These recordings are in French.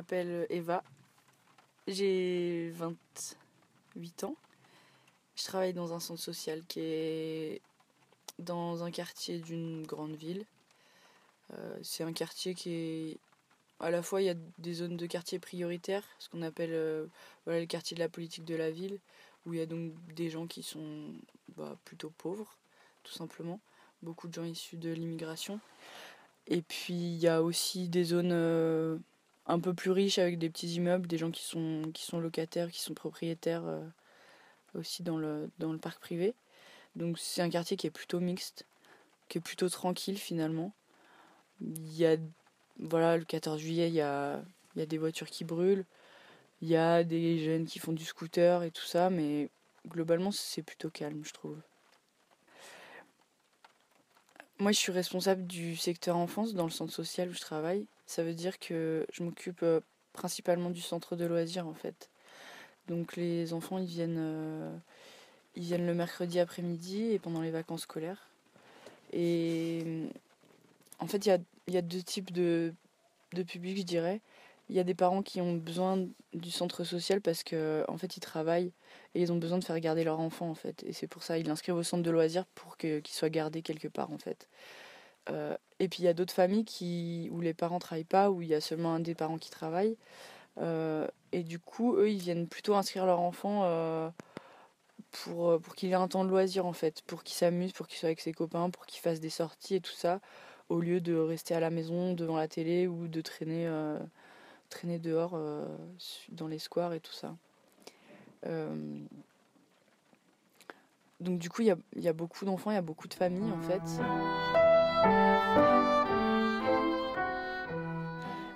m'appelle Eva. J'ai 28 ans. Je travaille dans un centre social qui est dans un quartier d'une grande ville. Euh, c'est un quartier qui est. À la fois, il y a des zones de quartier prioritaires, ce qu'on appelle euh, le quartier de la politique de la ville, où il y a donc des gens qui sont bah, plutôt pauvres, tout simplement. Beaucoup de gens issus de l'immigration. Et puis, il y a aussi des zones euh, un peu plus riches avec des petits immeubles, des gens qui sont, locataires, qui sont propriétaires aussi dans le, dans parc privé. Donc c'est un quartier qui est plutôt mixte, qui est plutôt tranquille finalement. Il y a, voilà, le 14 juillet, il y a, il y a des voitures qui brûlent, il y a des jeunes qui font du scooter et tout ça, mais globalement c'est plutôt calme, je trouve. Moi, je suis responsable du secteur enfance dans le centre social où je travaille. Ça veut dire que je m'occupe euh, principalement du centre de loisirs en fait. Donc les enfants, ils viennent, euh, ils viennent le mercredi après-midi et pendant les vacances scolaires. Et en fait, il y a, deux types de, de publics, je dirais. Il y a des parents qui ont besoin du centre social parce qu'en en fait, ils travaillent et ils ont besoin de faire garder leur enfant, en fait. Et c'est pour ça qu'ils l'inscrivent au centre de loisirs pour qu'il soit gardé quelque part, en fait. Euh, et puis il y a d'autres familles qui, où les parents travaillent pas, où il y a seulement un des parents qui travaille. Euh, et du coup, eux, ils viennent plutôt inscrire leur enfant euh, pour, pour qu'il ait un temps de loisir, en fait, pour qu'il s'amuse, pour qu'il soit avec ses copains, pour qu'il fasse des sorties et tout ça, au lieu de rester à la maison devant la télé ou de traîner, traîner dehors dans les squares et tout ça. Donc du coup, il y a, beaucoup d'enfants, il y a beaucoup de familles en fait.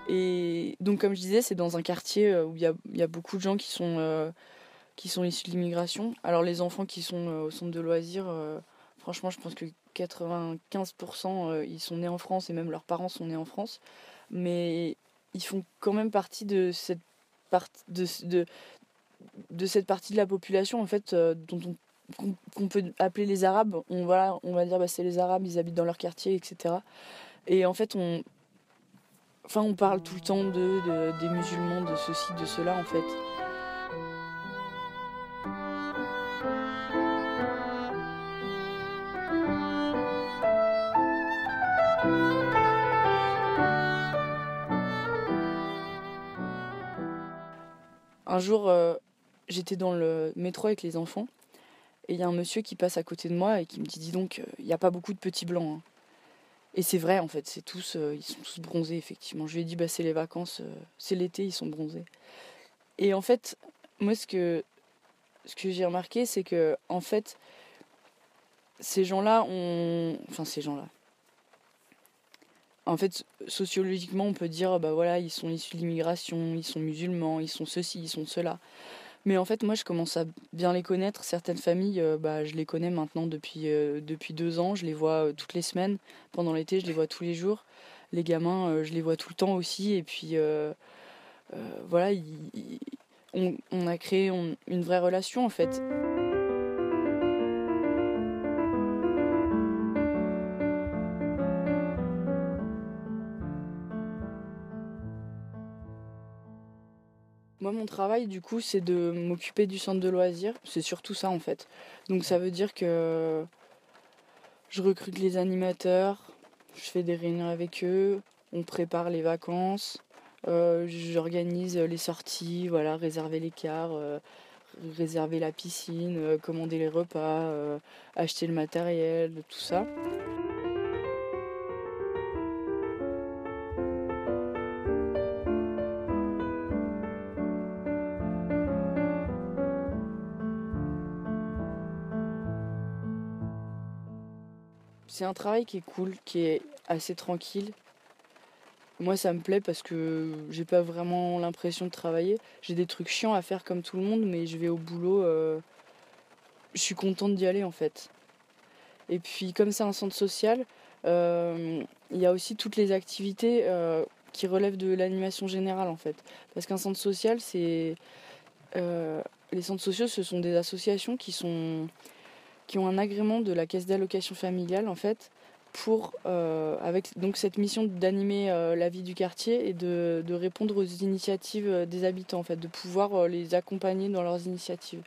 Et donc, comme je disais, c'est dans un quartier euh, où il y a, beaucoup de gens qui sont, euh, qui sont issus de l'immigration. Alors, les enfants qui sont euh, au centre de loisirs, franchement, je pense que 95% ils sont nés en France et même leurs parents sont nés en France. Mais ils font quand même partie de cette, partie de, de, cette partie de la population en fait, dont on qu'on peut appeler les Arabes. On, on va dire bah, c'est les Arabes, ils habitent dans leur quartier, etc. Et en fait, on, Enfin, on parle tout le temps de, des musulmans, de ceci, de cela, en fait. Un jour, euh, j'étais dans le métro avec les enfants et il y a un monsieur qui passe à côté de moi et qui me dit Dis donc, euh, il n'y a pas beaucoup de petits blancs. Hein. Et c'est vrai en fait, c'est tous, euh, ils sont tous bronzés effectivement. Je lui ai dit bah c'est les vacances, c'est l'été, ils sont bronzés. Et en fait, moi ce que ce que j'ai remarqué, c'est que en fait, ces gens-là ont, enfin ces gens-là. En fait, sociologiquement, on peut dire bah voilà, ils sont issus de l'immigration, ils sont musulmans, ils sont ceci, ils sont cela. Mais en fait, moi, je commence à bien les connaître. Certaines familles, euh, bah, je les connais maintenant depuis, euh, depuis deux ans. Je les vois euh, toutes les semaines. Pendant l'été, je les vois tous les jours. Les gamins, je les vois tout le temps aussi. Et puis, voilà, on, on, a créé une vraie relation, en fait. Mon travail, du coup, c'est de m'occuper du centre de loisirs. C'est surtout ça, en fait. Donc, ça veut dire que je recrute les animateurs, je fais des réunions avec eux, on prépare les vacances, euh, j'organise les sorties, voilà, réserver les cars, euh, réserver la piscine, euh, commander les repas, acheter le matériel, tout ça. C'est un travail qui est cool, qui est assez tranquille. Moi, ça me plaît parce que j'ai pas vraiment l'impression de travailler. J'ai des trucs chiants à faire comme tout le monde, mais je vais au boulot. Euh, je suis contente d'y aller en fait. Et puis, comme c'est un centre social, euh, il y a aussi toutes les activités euh, qui relèvent de l'animation générale en fait. Parce qu'un centre social, c'est. les centres sociaux, ce sont des associations qui sont qui ont un agrément de la caisse d'allocation familiale en fait pour, avec donc cette mission d'animer la vie du quartier et de, répondre aux initiatives des habitants, en fait, de pouvoir les accompagner dans leurs initiatives.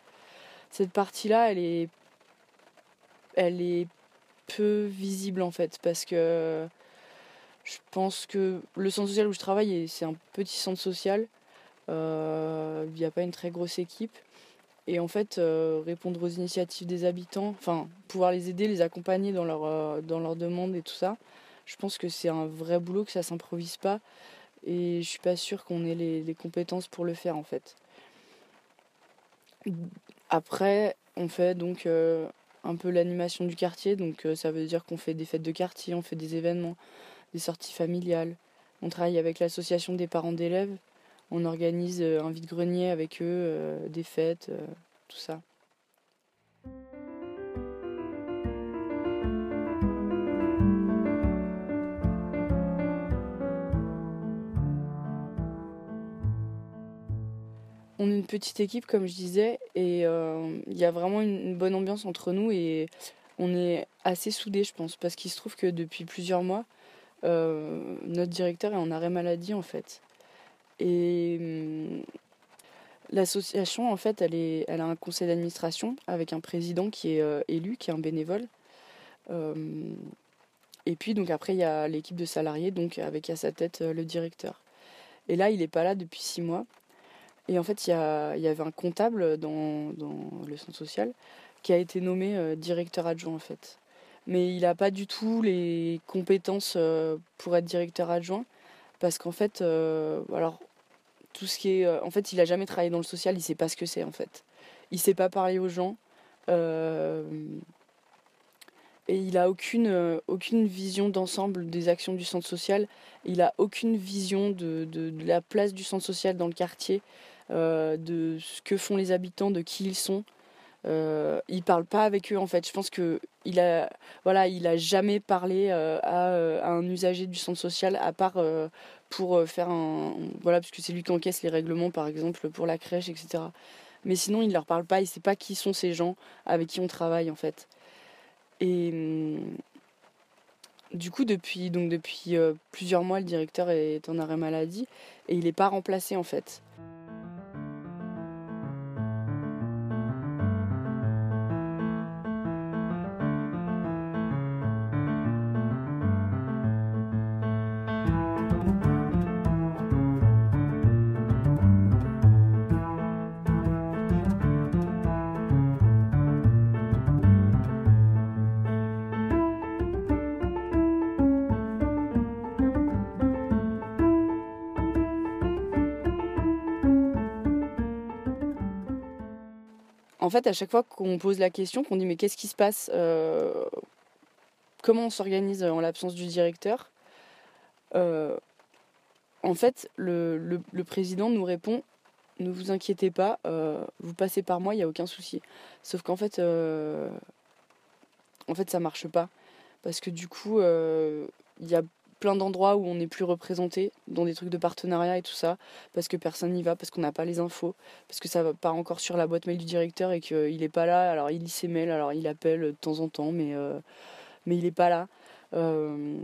Cette partie-là, elle est, elle est peu visible en fait, parce que je pense que le centre social où je travaille, c'est un petit centre social. Euh, il n'y a pas une très grosse équipe. Et en fait, euh, répondre aux initiatives des habitants, enfin, pouvoir les aider, les accompagner dans, euh, dans leurs demandes et tout ça, je pense que c'est un vrai boulot, que ça s'improvise pas. Et je suis pas sûre qu'on ait les, les, compétences pour le faire en fait. Après, on fait donc un peu l'animation du quartier, donc ça veut dire qu'on fait des fêtes de quartier, on fait des événements, des sorties familiales. On travaille avec l'association des parents d'élèves. On organise euh, un vide-grenier avec eux, euh, des fêtes, euh, tout ça. On est une petite équipe, comme je disais, et il y a vraiment une, bonne ambiance entre nous et on est assez soudés, je pense, parce qu'il se trouve que depuis plusieurs mois, notre directeur est en arrêt maladie en fait. Et hum, l'association en fait elle, est, elle a un conseil d'administration avec un président qui est euh, élu, qui est un bénévole. Euh, et puis donc après il y a l'équipe de salariés donc avec à sa tête le directeur. Et là il n'est pas là depuis six mois. Et en fait il y, y avait un comptable dans, dans, le centre social qui a été nommé directeur adjoint en fait mais il n'a pas du tout les compétences euh, pour être directeur adjoint parce qu'en fait euh, alors tout ce euh, en fait il a jamais travaillé dans le social il sait pas ce que c'est en fait. Il sait pas parler aux gens et il a aucune aucune vision d'ensemble des actions du centre social. Il a aucune vision de, la place du centre social dans le quartier de ce que font les habitants de qui ils sont euh, il parle pas avec eux en fait. Je pense que il a, voilà, il a jamais parlé euh, euh, à, un usager du centre social à part euh, pour faire un, voilà, parce c'est lui qui encaisse les règlements par exemple pour la crèche, etc. Mais sinon, il leur parle pas. Il sait pas qui sont ces gens avec qui on travaille en fait. Et hum, du coup, depuis donc depuis plusieurs mois, le directeur est en arrêt maladie et il n'est pas remplacé en fait. En fait, à chaque fois qu'on pose la question, qu'on dit mais qu'est-ce qui se passe euh, Comment on s'organise en l'absence du directeur euh, En fait, le, président nous répond ne vous inquiétez pas, euh, vous passez par moi, il n'y a aucun souci. Sauf qu'en fait, en fait, ça marche pas. Parce que du coup, il y a plein d'endroits où on n'est plus représenté, dans des trucs de partenariat et tout ça, parce que personne n'y va, parce qu'on n'a pas les infos, parce que ça va pas encore sur la boîte mail du directeur et qu'il n'est pas là. Alors il lit ses mails, alors il appelle de temps en temps, mais, euh, mais il n'est pas là. Euh,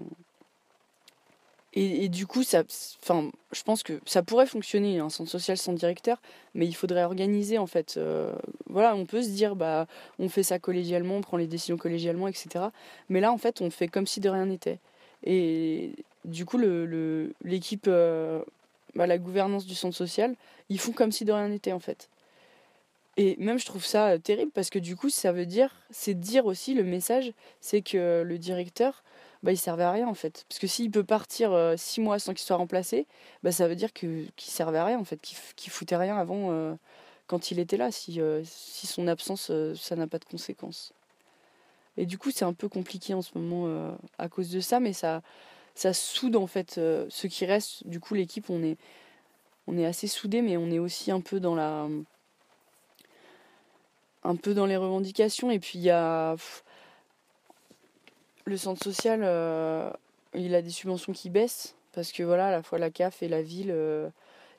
et, du coup, ça, je pense que ça pourrait fonctionner, un centre social sans directeur, mais il faudrait organiser en fait. Euh, voilà, on peut se dire, bah, on fait ça collégialement, on prend les décisions collégialement, etc. Mais là, en fait, on fait comme si de rien n'était. Et du coup, l'équipe, euh, bah, la gouvernance du centre social, ils font comme si de rien n'était en fait. Et même je trouve ça euh, terrible parce que du coup, ça veut dire, c'est dire aussi le message, c'est que le directeur, bah, il servait à rien en fait. Parce que s'il peut partir euh, six mois sans qu'il soit remplacé, bah, ça veut dire qu'il servait à rien en fait, qu'il foutait rien avant quand il était là, si, si son absence, ça n'a pas de conséquences. Et du coup, c'est un peu compliqué en ce moment euh, à cause de ça, mais ça, ça soude en fait euh, ce qui reste. Du coup, l'équipe, on est, on est assez soudés, mais on est aussi un peu dans la. un peu dans les revendications. Et puis, il y a. le centre social, euh, il a des subventions qui baissent, parce que voilà, à la fois la CAF et la ville.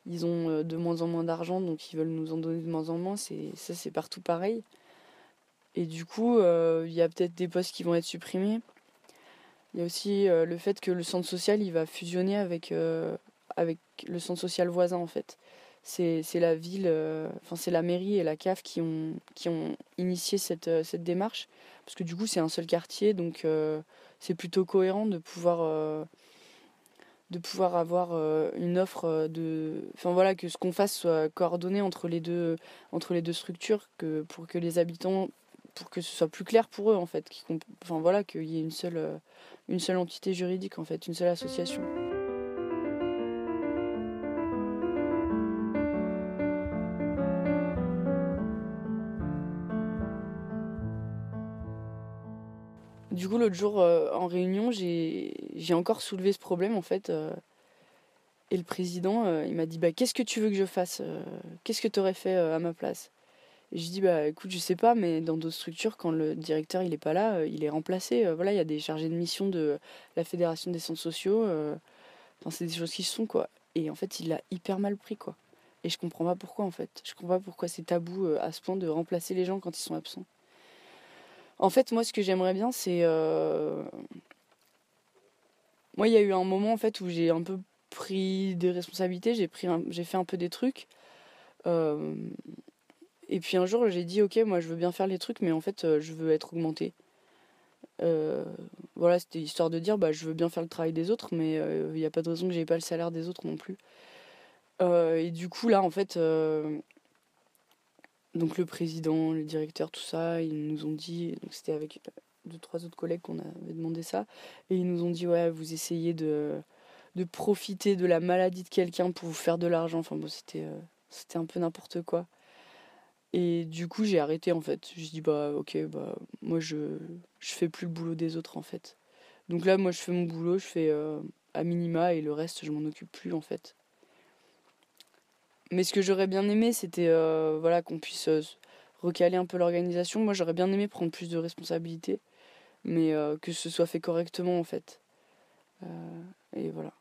ils ont de moins en moins d'argent, donc ils veulent nous en donner de moins en moins. C'est, ça, c'est partout pareil. Et du coup, euh, il y a peut-être des postes qui vont être supprimés. Il y a aussi le fait que le centre social il va fusionner avec, avec le centre social voisin en fait. C'est la ville, enfin c'est la mairie et la CAF qui ont, qui ont initié cette, cette démarche. Parce que du coup c'est un seul quartier, donc c'est plutôt cohérent de pouvoir de pouvoir avoir euh, une offre euh, de enfin voilà que ce qu'on fasse soit coordonné entre les deux entre les deux structures que pour que les habitants pour que ce soit plus clair pour eux en fait enfin voilà qu'il y ait une seule euh, une seule entité juridique en fait une seule association Du coup, l'autre jour, euh, en réunion, j'ai encore soulevé ce problème, en fait. Euh, et le président, il m'a dit bah, Qu'est-ce que tu veux que je fasse Qu'est-ce que tu aurais fait à ma place? Je dis bah, Écoute, je sais pas, mais dans d'autres structures, quand le directeur il est pas là, il est remplacé. voilà, il y a des chargés de mission de la Fédération des centres sociaux. Enfin, c'est des choses qui se sont, quoi. Et en fait, il l'a hyper mal pris, quoi. Et je comprends pas pourquoi, en fait. Je comprends pas pourquoi c'est tabou à ce point de remplacer les gens quand ils sont absents. En fait, moi, ce que j'aimerais bien, c'est. Euh, moi, il y a eu un moment en fait où j'ai un peu pris des responsabilités, j'ai pris, j'ai fait un peu des trucs. Euh, et puis un jour, j'ai dit, ok, moi, je veux bien faire les trucs, mais en fait, euh, je veux être augmenté. voilà, c'était histoire de dire, bah, je veux bien faire le travail des autres, mais il n'y a pas de raison que j'ai pas le salaire des autres non plus. et du coup, là, en fait, donc le président, le directeur, tout ça, ils nous ont dit, donc c'était avec euh, deux, trois autres collègues qu'on avait demandé ça, et ils nous ont dit, ouais, vous essayez de, de profiter de la maladie de quelqu'un pour vous faire de l'argent. Enfin bon, c'était, euh, c'était un peu n'importe quoi. Et du coup, j'ai arrêté en fait. Je dis, bah ok, bah moi je, je fais plus le boulot des autres en fait. Donc là, moi je fais mon boulot, je fais euh, à minima et le reste, je m'en occupe plus en fait. Mais ce que j'aurais bien aimé, c'était euh, voilà, qu'on puisse euh, recaler un peu l'organisation. Moi, j'aurais bien aimé prendre plus de responsabilités, mais que ce soit fait correctement en fait. et voilà.